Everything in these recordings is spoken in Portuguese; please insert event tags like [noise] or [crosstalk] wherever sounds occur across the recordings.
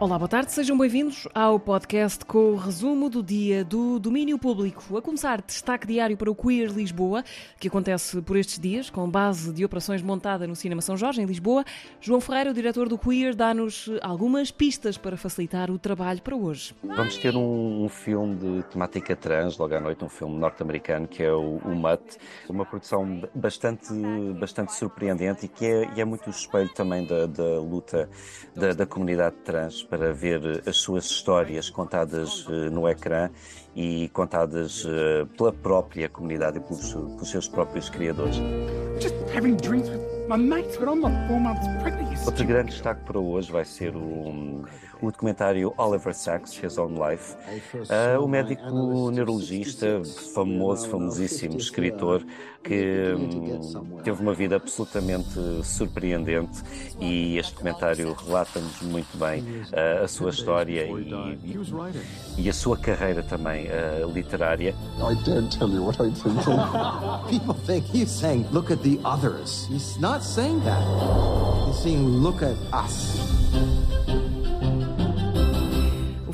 Olá, boa tarde, sejam bem-vindos ao podcast com o resumo do dia do domínio público. A começar, destaque diário para o Queer Lisboa, que acontece por estes dias, com base de operações montada no Cinema São Jorge, em Lisboa. João Ferreira, o diretor do Queer, dá-nos algumas pistas para facilitar o trabalho para hoje. Vamos ter um, um filme de temática trans, logo à noite, um filme norte-americano que é o, o Mutt, uma produção bastante, bastante surpreendente e que é, e é muito o espelho também da, da luta da, da comunidade trans para ver as suas histórias contadas uh, no ecrã e contadas uh, pela própria comunidade e pelos, pelos seus próprios criadores. Just having drinks with Outro grande destaque para hoje vai ser o, o documentário Oliver Sacks, His Own Life. Uh, o médico neurologista, famoso, famosíssimo escritor, que um, teve uma vida absolutamente surpreendente e este documentário relata-nos muito bem uh, a sua história e, e, e, a sua carreira também uh, literária. I daren't tell you what I'm thinking. [laughs] People think he's saying, look at the others. He's not saying that. He's saying, look at us.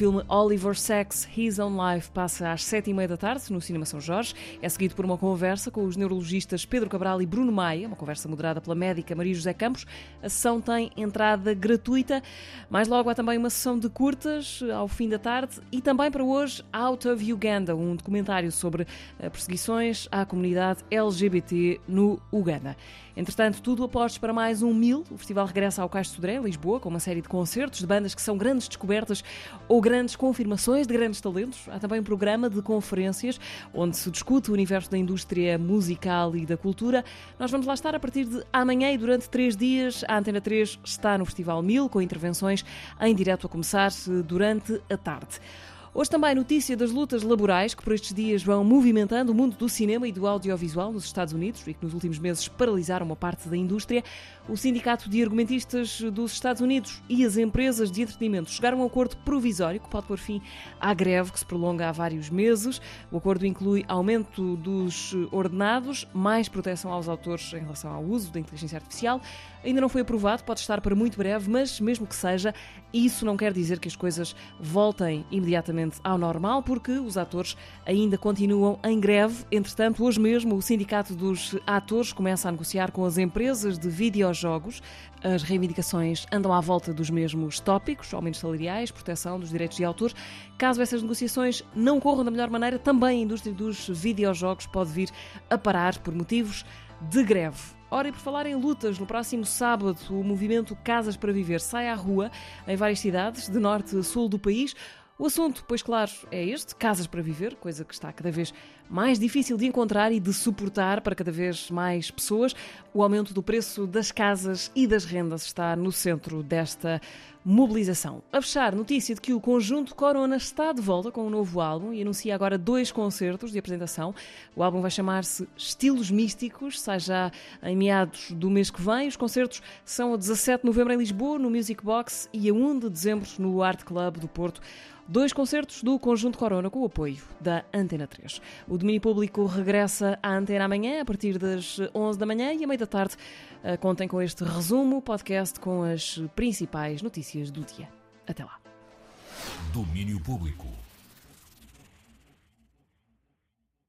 Filme Oliver Sacks, His Own Life passa às sete e meia da tarde no Cinema São Jorge. É seguido por uma conversa com os neurologistas Pedro Cabral e Bruno Maia, uma conversa moderada pela médica Maria José Campos. A sessão tem entrada gratuita. Mais logo há também uma sessão de curtas ao fim da tarde e também para hoje Out of Uganda, um documentário sobre perseguições à comunidade LGBT no Uganda. Entretanto, tudo apostos para mais um mil. O festival regressa ao Cais de Sodré, em Lisboa, com uma série de concertos de bandas que são grandes descobertas ou grandes confirmações de grandes talentos. Há também um programa de conferências onde se discute o universo da indústria musical e da cultura. Nós vamos lá estar a partir de amanhã e durante três dias. A Antena 3 está no Festival Mil, com intervenções em direto a começar durante a tarde. Hoje também notícia das lutas laborais que por estes dias vão movimentando o mundo do cinema e do audiovisual nos Estados Unidos e que nos últimos meses paralisaram uma parte da indústria. O Sindicato de Argumentistas dos Estados Unidos e as empresas de entretenimento chegaram a um acordo provisório que pode pôr fim à greve que se prolonga há vários meses. O acordo inclui aumento dos ordenados, mais proteção aos autores em relação ao uso da inteligência artificial. Ainda não foi aprovado, pode estar para muito breve, mas mesmo que seja, isso não quer dizer que as coisas voltem imediatamente ao normal, porque os atores ainda continuam em greve. Entretanto, hoje mesmo, o Sindicato dos Atores começa a negociar com as empresas de videojogos. As reivindicações andam à volta dos mesmos tópicos: aumentos salariais, proteção dos direitos de autor. Caso essas negociações não corram da melhor maneira, também a indústria dos videojogos pode vir a parar por motivos de greve. Ora, e por falar em lutas, no próximo sábado o movimento Casas para Viver sai à rua em várias cidades, de norte a sul do país. O assunto, pois claro, é este: casas para viver, coisa que está cada vez mais difícil de encontrar e de suportar para cada vez mais pessoas. O aumento do preço das casas e das rendas está no centro desta mobilização. A fechar, notícia de que o conjunto Corona está de volta com um novo álbum e anuncia agora dois concertos de apresentação. O álbum vai chamar-se Estilos Místicos, sai já em meados do mês que vem. Os concertos são a 17 de novembro em Lisboa, no Music Box, e a 1 de dezembro no Art Club do Porto. Dois concertos do Conjunto Corona com o apoio da Antena 3. O domínio público regressa à Antena amanhã, a partir das 11 da manhã e à meia da tarde. Contem com este resumo, podcast com as principais notícias do dia. Até lá. Domínio Público.